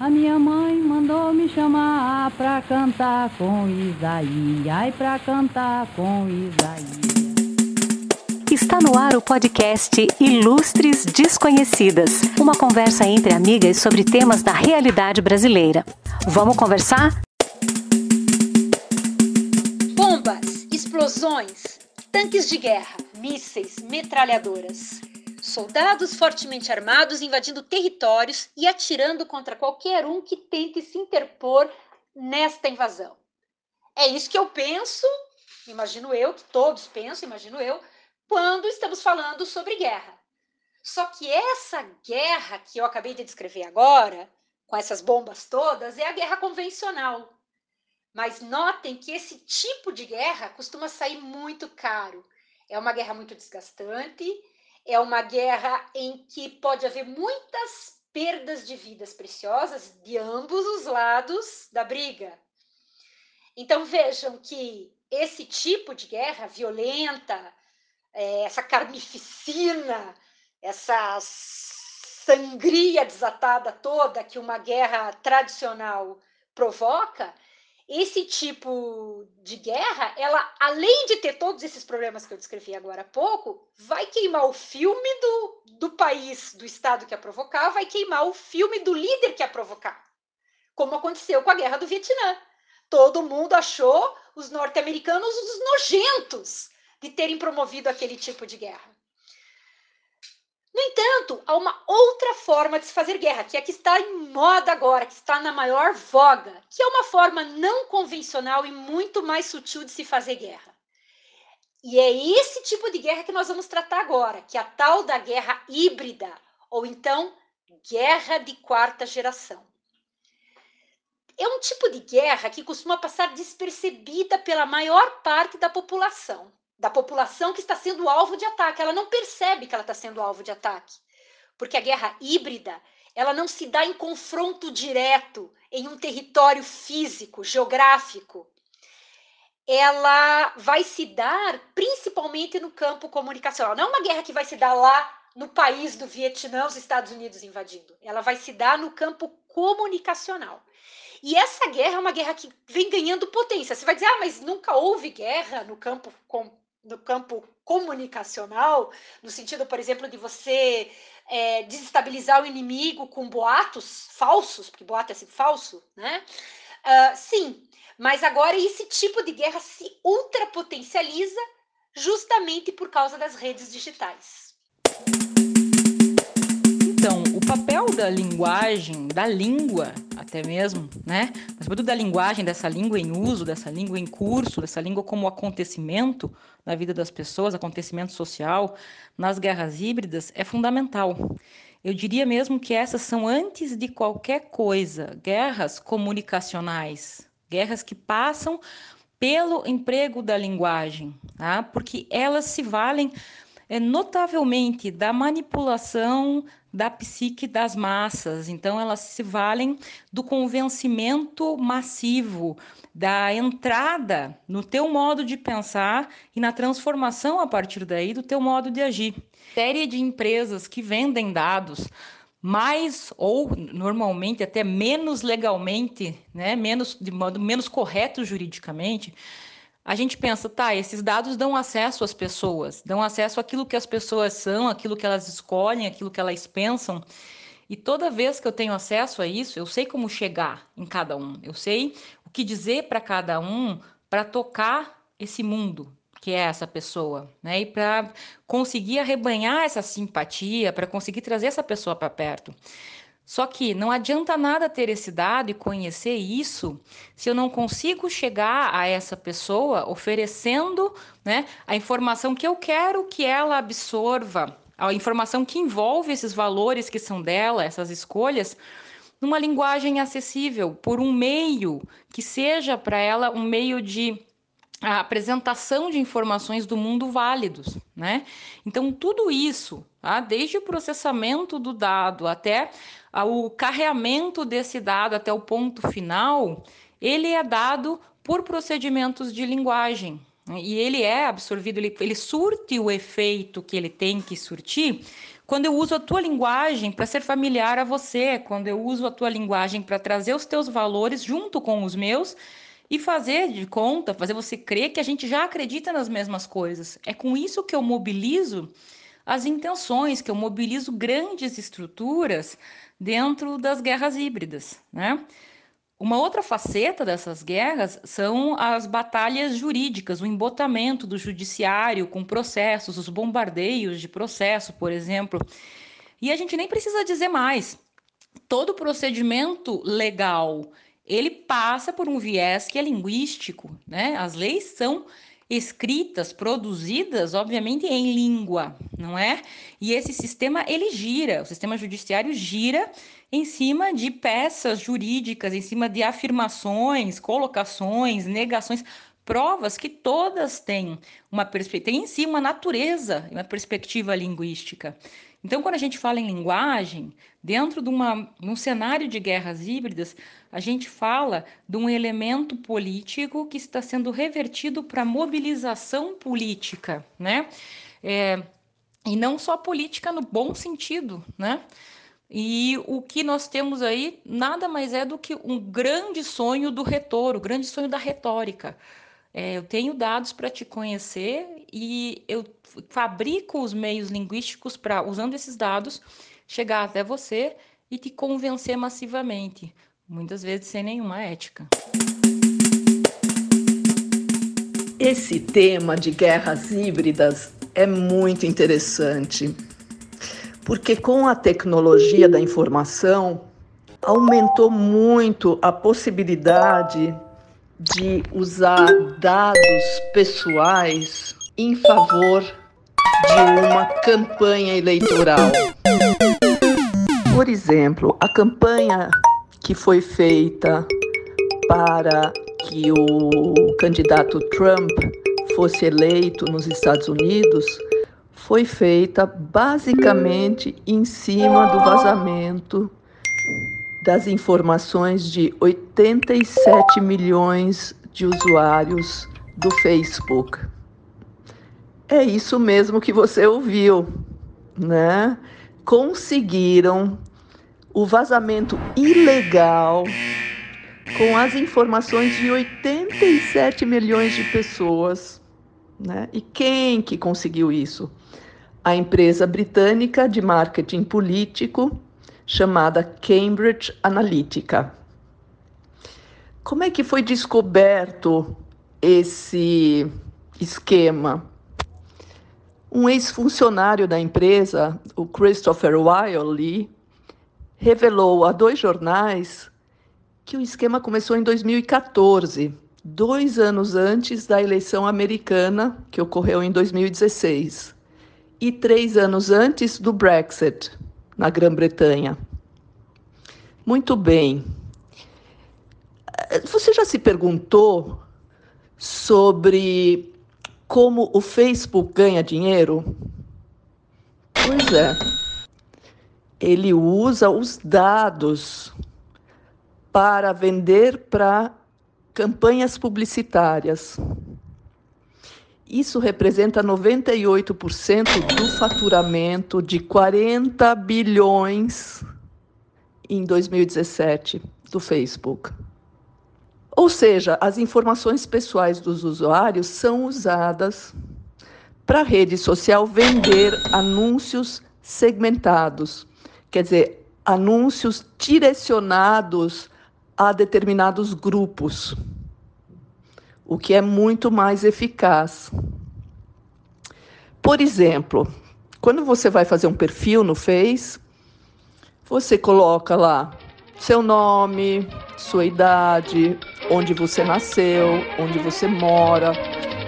A minha mãe mandou me chamar pra cantar com Isaías, ai pra cantar com Isaías. Está no ar o podcast Ilustres Desconhecidas, uma conversa entre amigas sobre temas da realidade brasileira. Vamos conversar? Bombas, explosões, tanques de guerra, mísseis, metralhadoras. Soldados fortemente armados invadindo territórios e atirando contra qualquer um que tente se interpor nesta invasão. É isso que eu penso, imagino eu, que todos pensam, imagino eu, quando estamos falando sobre guerra. Só que essa guerra que eu acabei de descrever agora, com essas bombas todas, é a guerra convencional. Mas notem que esse tipo de guerra costuma sair muito caro. É uma guerra muito desgastante, é uma guerra em que pode haver muitas perdas de vidas preciosas de ambos os lados da briga. Então vejam que esse tipo de guerra violenta, é, essa carnificina, essa sangria desatada toda que uma guerra tradicional provoca, esse tipo de guerra, ela, além de ter todos esses problemas que eu descrevi agora há pouco, vai queimar o filme do, do país, do Estado que a provocar, vai queimar o filme do líder que a provocar. Como aconteceu com a guerra do Vietnã. Todo mundo achou os norte-americanos os nojentos de terem promovido aquele tipo de guerra. Entanto, há uma outra forma de se fazer guerra, que é a que está em moda agora, que está na maior voga, que é uma forma não convencional e muito mais sutil de se fazer guerra. E é esse tipo de guerra que nós vamos tratar agora, que é a tal da guerra híbrida, ou então guerra de quarta geração. É um tipo de guerra que costuma passar despercebida pela maior parte da população da população que está sendo alvo de ataque. Ela não percebe que ela está sendo alvo de ataque. Porque a guerra híbrida, ela não se dá em confronto direto em um território físico, geográfico. Ela vai se dar principalmente no campo comunicacional. Não é uma guerra que vai se dar lá no país do Vietnã, os Estados Unidos invadindo. Ela vai se dar no campo comunicacional. E essa guerra é uma guerra que vem ganhando potência. Você vai dizer, ah, mas nunca houve guerra no campo com no campo comunicacional, no sentido, por exemplo, de você é, desestabilizar o inimigo com boatos falsos, porque boato é assim, falso, né? Uh, sim, mas agora esse tipo de guerra se ultrapotencializa justamente por causa das redes digitais. Então, o papel da linguagem, da língua, até mesmo, né? Mas sobretudo da linguagem, dessa língua em uso, dessa língua em curso, dessa língua como acontecimento na vida das pessoas, acontecimento social, nas guerras híbridas, é fundamental. Eu diria mesmo que essas são, antes de qualquer coisa, guerras comunicacionais, guerras que passam pelo emprego da linguagem, tá? porque elas se valem é, notavelmente da manipulação da psique das massas. Então, elas se valem do convencimento massivo, da entrada no teu modo de pensar e na transformação a partir daí do teu modo de agir. Série de empresas que vendem dados mais ou normalmente até menos legalmente, né, menos de modo menos correto juridicamente, a gente pensa, tá, esses dados dão acesso às pessoas, dão acesso àquilo que as pessoas são, aquilo que elas escolhem, aquilo que elas pensam. E toda vez que eu tenho acesso a isso, eu sei como chegar em cada um. Eu sei o que dizer para cada um para tocar esse mundo que é essa pessoa, né? E para conseguir arrebanhar essa simpatia, para conseguir trazer essa pessoa para perto. Só que não adianta nada ter esse dado e conhecer isso se eu não consigo chegar a essa pessoa oferecendo né, a informação que eu quero que ela absorva, a informação que envolve esses valores que são dela, essas escolhas, numa linguagem acessível, por um meio que seja para ela um meio de a apresentação de informações do mundo válidos, né? Então tudo isso, tá? desde o processamento do dado até o carreamento desse dado até o ponto final, ele é dado por procedimentos de linguagem. Né? E ele é absorvido, ele, ele surte o efeito que ele tem que surtir quando eu uso a tua linguagem para ser familiar a você, quando eu uso a tua linguagem para trazer os teus valores junto com os meus e fazer de conta, fazer você crer que a gente já acredita nas mesmas coisas. É com isso que eu mobilizo as intenções, que eu mobilizo grandes estruturas dentro das guerras híbridas, né? Uma outra faceta dessas guerras são as batalhas jurídicas, o embotamento do judiciário com processos, os bombardeios de processo, por exemplo. E a gente nem precisa dizer mais. Todo procedimento legal, ele passa por um viés que é linguístico, né? As leis são escritas, produzidas, obviamente, em língua, não é? E esse sistema ele gira, o sistema judiciário gira em cima de peças jurídicas, em cima de afirmações, colocações, negações, provas que todas têm uma perspectiva, em si uma natureza, uma perspectiva linguística. Então, quando a gente fala em linguagem, dentro de, uma, um cenário de guerras híbridas, a gente fala de um elemento político que está sendo revertido para mobilização política, né? É, e não só política no bom sentido, né? E o que nós temos aí nada mais é do que um grande sonho do retor, o grande sonho da retórica. É, eu tenho dados para te conhecer e eu fabrico os meios linguísticos para, usando esses dados, chegar até você e te convencer massivamente, muitas vezes sem nenhuma ética. Esse tema de guerras híbridas é muito interessante porque com a tecnologia da informação aumentou muito a possibilidade de usar dados pessoais em favor de uma campanha eleitoral. Por exemplo, a campanha que foi feita para que o candidato Trump fosse eleito nos Estados Unidos foi feita basicamente em cima do vazamento das informações de 87 milhões de usuários do Facebook. É isso mesmo que você ouviu, né? Conseguiram o vazamento ilegal com as informações de 87 milhões de pessoas, né? E quem que conseguiu isso? a empresa britânica de marketing político chamada Cambridge Analytica. Como é que foi descoberto esse esquema? Um ex-funcionário da empresa, o Christopher Wiley, revelou a dois jornais que o esquema começou em 2014, dois anos antes da eleição americana, que ocorreu em 2016 e três anos antes do Brexit, na Grã-Bretanha. Muito bem. Você já se perguntou sobre como o Facebook ganha dinheiro? Pois é. Ele usa os dados para vender para campanhas publicitárias. Isso representa 98% do faturamento de 40 bilhões em 2017 do Facebook. Ou seja, as informações pessoais dos usuários são usadas para a rede social vender anúncios segmentados, quer dizer, anúncios direcionados a determinados grupos o que é muito mais eficaz. Por exemplo, quando você vai fazer um perfil no Face, você coloca lá seu nome, sua idade, onde você nasceu, onde você mora,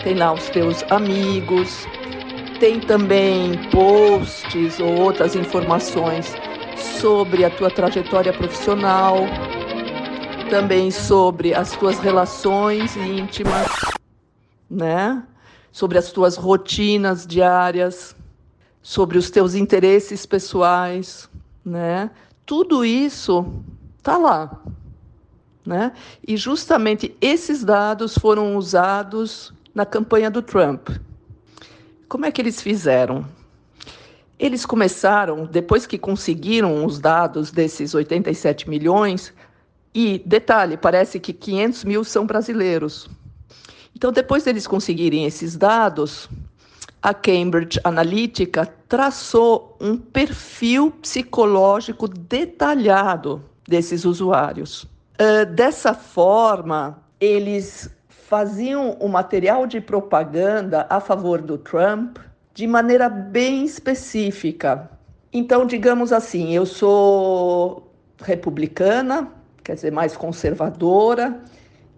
tem lá os teus amigos, tem também posts ou outras informações sobre a tua trajetória profissional, também sobre as tuas relações íntimas, né? Sobre as tuas rotinas diárias, sobre os teus interesses pessoais, né? Tudo isso tá lá, né? E justamente esses dados foram usados na campanha do Trump. Como é que eles fizeram? Eles começaram, depois que conseguiram os dados desses 87 milhões, e detalhe, parece que 500 mil são brasileiros. Então, depois deles conseguirem esses dados, a Cambridge Analytica traçou um perfil psicológico detalhado desses usuários. Uh, dessa forma, eles faziam o material de propaganda a favor do Trump de maneira bem específica. Então, digamos assim, eu sou republicana, quer dizer, mais conservadora,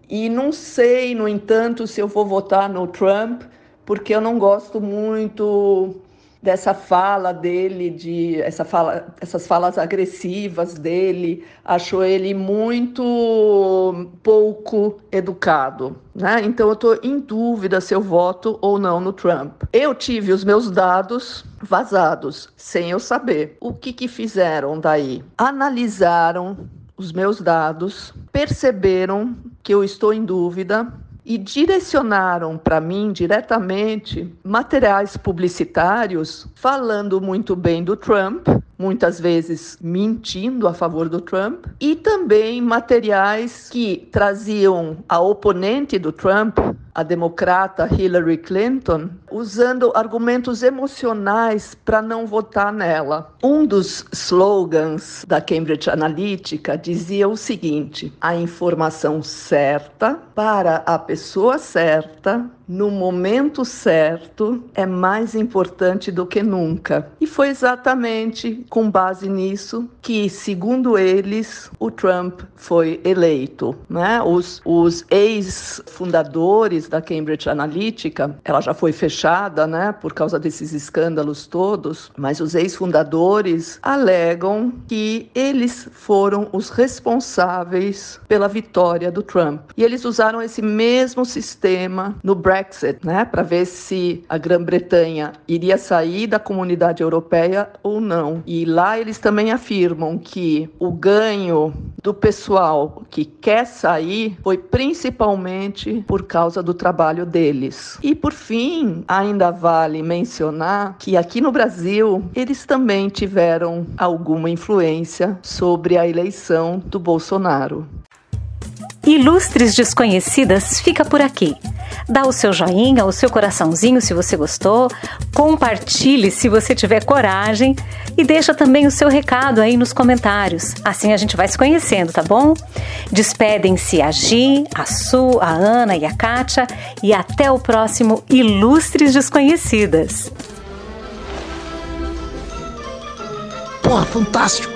e não sei, no entanto, se eu vou votar no Trump, porque eu não gosto muito dessa fala dele, de essa fala, essas falas agressivas dele, achou ele muito pouco educado, né? Então eu estou em dúvida se eu voto ou não no Trump. Eu tive os meus dados vazados, sem eu saber. O que que fizeram daí? Analisaram os meus dados, perceberam que eu estou em dúvida e direcionaram para mim diretamente materiais publicitários falando muito bem do Trump, muitas vezes mentindo a favor do Trump, e também materiais que traziam a oponente do Trump, a democrata Hillary Clinton, usando argumentos emocionais para não votar nela. Um dos slogans da Cambridge Analytica dizia o seguinte: a informação certa para a pessoa certa no momento certo é mais importante do que nunca. E foi exatamente com base nisso que, segundo eles, o Trump foi eleito. Né? Os, os ex-fundadores da Cambridge Analytica, ela já foi fechada né, por causa desses escândalos todos, mas os ex-fundadores alegam que eles foram os responsáveis pela vitória do Trump. E eles usaram esse mesmo sistema no Brexit, né, para ver se a Grã-Bretanha iria sair da comunidade europeia ou não. E lá eles também afirmam que o ganho do pessoal que quer sair foi principalmente por causa do trabalho deles. E por fim, ainda vale mencionar que aqui no Brasil eles também tiveram alguma influência sobre a eleição do Bolsonaro. Ilustres Desconhecidas fica por aqui. Dá o seu joinha, o seu coraçãozinho se você gostou, compartilhe se você tiver coragem e deixa também o seu recado aí nos comentários. Assim a gente vai se conhecendo, tá bom? Despedem-se a Gi, a Su, a Ana e a Kátia e até o próximo Ilustres Desconhecidas. Porra, fantástico!